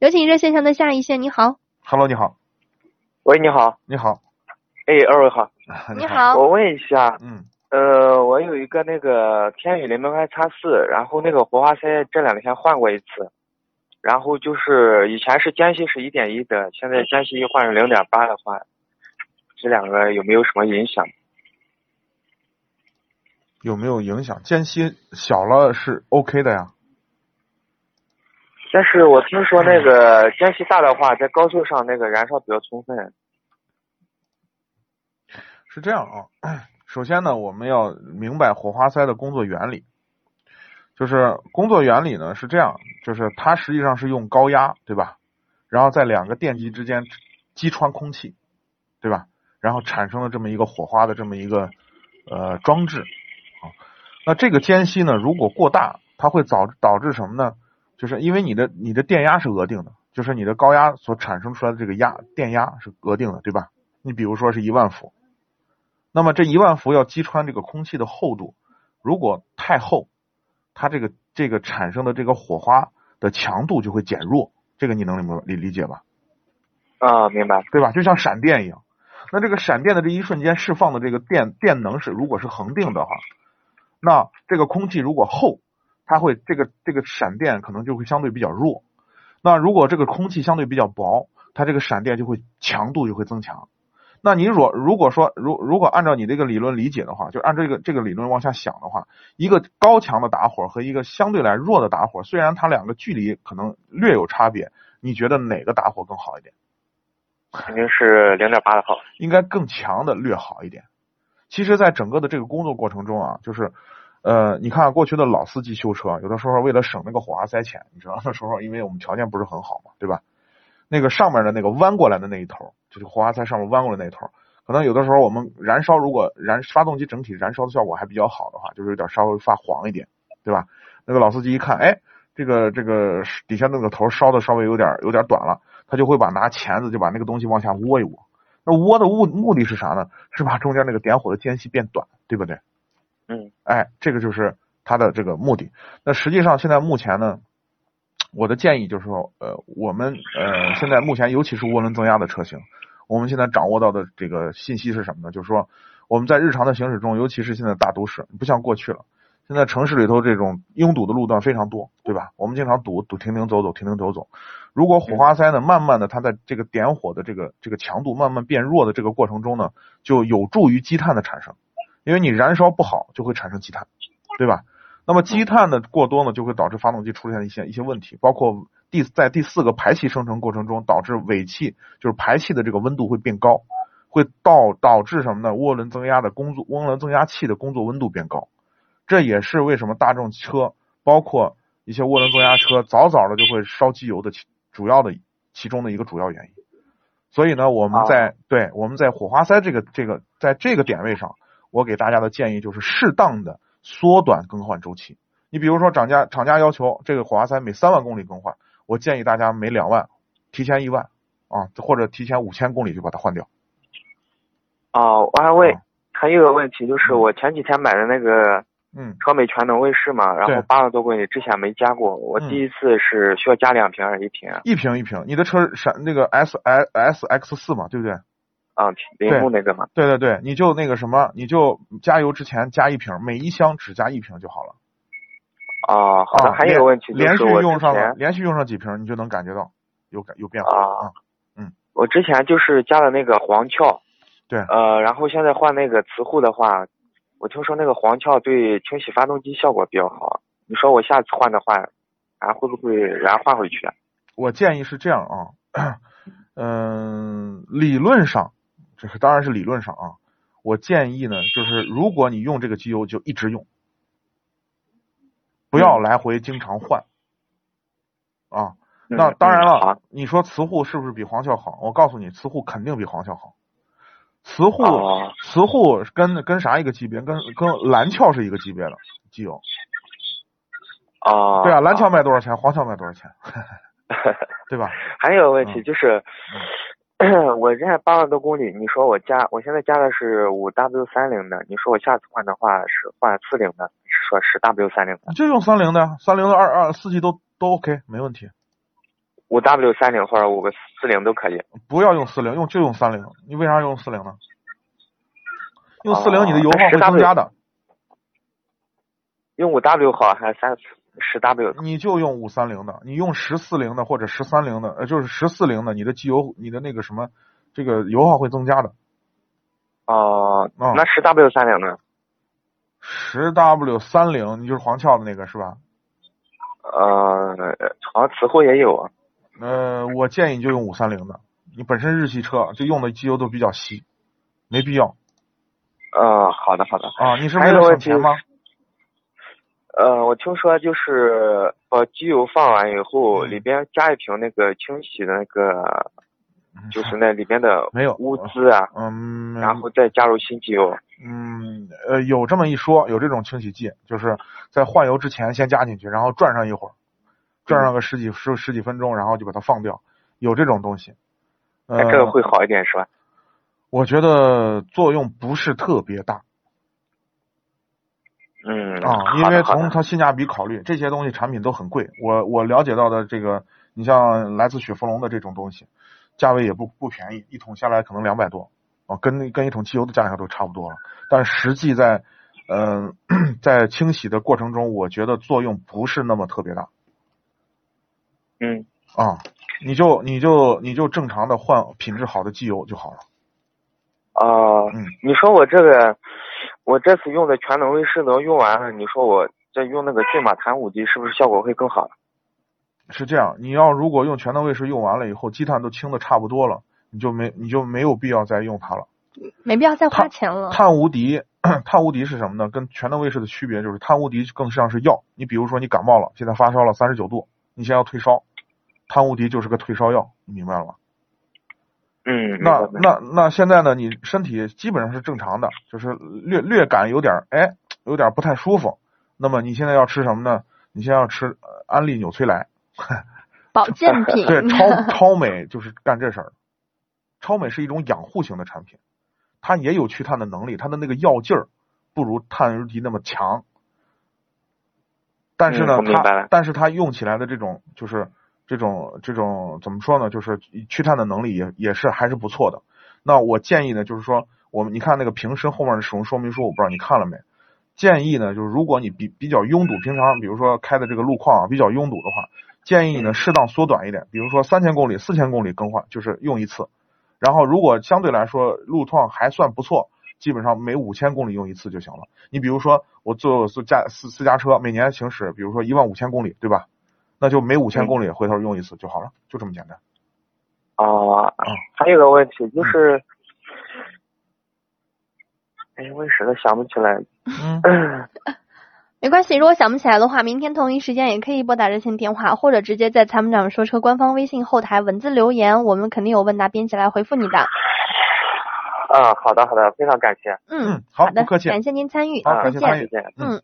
有请热线上的下一线，你好。Hello，你好，喂，你好，你好，哎，二位好，你好我问一下，嗯，呃，我有一个那个天宇零零 i 叉四，然后那个火花塞这两天换过一次，然后就是以前是间隙是一点一的，现在间隙又换成零点八的话，这两个有没有什么影响？有没有影响？间隙小了是 OK 的呀。但是我听说那个间隙大的话，在高速上那个燃烧比较充分。是这样啊，首先呢，我们要明白火花塞的工作原理。就是工作原理呢是这样，就是它实际上是用高压，对吧？然后在两个电极之间击穿空气，对吧？然后产生了这么一个火花的这么一个呃装置啊。那这个间隙呢，如果过大，它会导导致什么呢？就是因为你的你的电压是额定的，就是你的高压所产生出来的这个压电压是额定的，对吧？你比如说是一万伏，那么这一万伏要击穿这个空气的厚度，如果太厚，它这个这个产生的这个火花的强度就会减弱，这个你能理理理解吧？啊，明白。对吧？就像闪电一样，那这个闪电的这一瞬间释放的这个电电能是如果是恒定的话，那这个空气如果厚，它会这个这个闪电可能就会相对比较弱。那如果这个空气相对比较薄，它这个闪电就会强度就会增强。那你若如果说如如果按照你这个理论理解的话，就按这个这个理论往下想的话，一个高强的打火和一个相对来弱的打火，虽然它两个距离可能略有差别，你觉得哪个打火更好一点？肯定是零点八的好。应该更强的略好一点。其实，在整个的这个工作过程中啊，就是呃，你看过去的老司机修车，有的时候为了省那个火花塞钱，你知道那时候因为我们条件不是很好嘛，对吧？那个上面的那个弯过来的那一头，就是火花塞上面弯过来那一头，可能有的时候我们燃烧如果燃发动机整体燃烧的效果还比较好的话，就是有点稍微发黄一点，对吧？那个老司机一看，哎，这个这个底下那个头烧的稍微有点有点短了，他就会把拿钳子就把那个东西往下窝一窝。那窝的目目的是啥呢？是把中间那个点火的间隙变短，对不对？嗯，哎，这个就是它的这个目的。那实际上现在目前呢，我的建议就是说，呃，我们呃现在目前尤其是涡轮增压的车型，我们现在掌握到的这个信息是什么呢？就是说我们在日常的行驶中，尤其是现在大都市，不像过去了。现在城市里头这种拥堵的路段非常多，对吧？我们经常堵堵停停走走，停停走走。如果火花塞呢，慢慢的它在这个点火的这个这个强度慢慢变弱的这个过程中呢，就有助于积碳的产生，因为你燃烧不好就会产生积碳，对吧？那么积碳的过多呢，就会导致发动机出现一些一些问题，包括第在第四个排气生成过程中，导致尾气就是排气的这个温度会变高，会导导致什么呢？涡轮增压的工作，涡轮增压器的工作温度变高。这也是为什么大众车，包括一些涡轮增压车，早早的就会烧机油的其主要的其中的一个主要原因。所以呢，我们在、啊对我们在火花塞这个这个在这个点位上，我给大家的建议就是适当的缩短更换周期。你比如说，厂家厂家要求这个火花塞每三万公里更换，我建议大家每两万提前一万啊，或者提前五千公里就把它换掉。哦，我还问啊，还有一个问题就是，我前几天买的那个嗯，超美全能卫士嘛，然后八万多公里之前没加过，我嗯第一次是需要加两瓶还是一瓶啊？一瓶一瓶，你的车闪那个 S S S X 四嘛，对不对？啊，铃木那个嘛。对对对，你就那个什么，你就加油之前加一瓶，每一箱只加一瓶就好了。啊，好的，啊还有一个问题就连续用上了，连续用上几瓶，你就能感觉到有感有变化啊嗯。我之前就是加了那个黄壳，对呃，然后现在换那个磁护的话，我听说那个黄壳对清洗发动机效果比较好，你说我下次换的话，还会不会然后换回去啊？我建议是这样啊，嗯、理论上，这是当然是理论上啊。我建议呢，就是如果你用这个机油，就一直用，不要来回经常换啊。那嗯当然了，你说磁护是不是比黄壳好？我告诉你，磁护肯定比黄壳好。磁护，哦磁护跟跟啥一个级别？跟跟蓝壳是一个级别的机油。啊，对啊，蓝壳卖多少钱？黄壳卖多少钱？对吧？还有个问题嗯就是，我现在八万多公里，你说我加，我现在加的是五 W 三零的，你说我下次换的话是换四零的，是说十 W 三零的？就用三零的，三零的二二四 G 都都 OK，没问题。五 W 三零或者五个四零都可以。不要用四零，用就用三零。你为啥用四零呢？用四哦零你的油耗会那10 W 增加的，用五 W 好还是三十 W？你就用五三零的，你用十四零的或者十三零的，呃，就是十四零的，你的机油，你的那个什么，这个油耗会增加的。哦、哦那十 W 三零呢？十 W 三零，你就是黄壳的那个是吧？呃，好像磁护也有啊。呃，我建议你就用五三零的，你本身日系车就用的机油都比较稀，没必要呃，好的好的。啊。你是为了省钱吗？呃，我听说就是把机油放完以后，嗯里边加一瓶那个清洗的那个，就是那里边的没有污渍啊，嗯，然后再加入新机油。嗯，呃，有这么一说，有这种清洗剂，就是在换油之前先加进去，然后转上一会儿，转上个十几十十几分钟，然后就把它放掉，有这种东西。呃，这个会好一点是吧？我觉得作用不是特别大嗯啊，因为从它性价比考虑，这些东西产品都很贵。我我了解到的这个，你像来自雪佛龙的这种东西，价位也不不便宜，一桶下来可能两百多啊，跟跟一桶汽油的价格都差不多了。但实际在嗯、在清洗的过程中，我觉得作用不是那么特别大嗯啊。你就你就你就正常的换品质好的机油就好了。哦、嗯你说我这个，我这次用的全能卫士能用完了，你说我再用那个骏马碳五级是不是效果会更好？是这样，你要如果用全能卫士用完了以后，积碳都清的差不多了，你就没你就没有必要再用它了。没必要再花钱了。碳无敌，碳无敌是什么呢？跟全能卫士的区别就是碳无敌更像是药。你比如说你感冒了，现在发烧了三十九度，你现在要退烧，碳无敌就是个退烧药，你明白了吗？嗯，那那那现在呢？你身体基本上是正常的，就是略略感有点儿哎，有点儿不太舒服。那么你现在要吃什么呢？你现在要吃呃安利纽崔莱，保健品。对，超 超美就是干这事儿。超美是一种养护型的产品，它也有去碳的能力，它的那个药劲儿不如碳无敌那么强。但是呢，它但是它用起来的这种就是这种这种怎么说呢？就是去碳的能力也也是还是不错的。那我建议呢，就是说我们你看那个瓶身后面的使用说明书，我不知道你看了没？建议呢，就是如果你比比较拥堵，平常比如说开的这个路况啊比较拥堵的话，建议你呢适当缩短一点，比如说三千公里、四千公里更换，就是用一次。然后如果相对来说路况还算不错，基本上每五千公里用一次就行了。你比如说我坐私家私私家车，每年行驶，比如说一万五千公里，对吧？那就每五千公里回头用一次就好了，就这么简单。哦、嗯还有个问题就是，哎，我一时都想不起来。嗯，没关系，如果想不起来的话，明天同一时间也可以拨打热线电话，或者直接在参谋长说车官方微信后台文字留言，我们肯定有问答编辑来回复你的。啊，好的好的，非常感谢。嗯嗯，好，好的不客气。感谢您参与，好再见感谢参与。再见。嗯。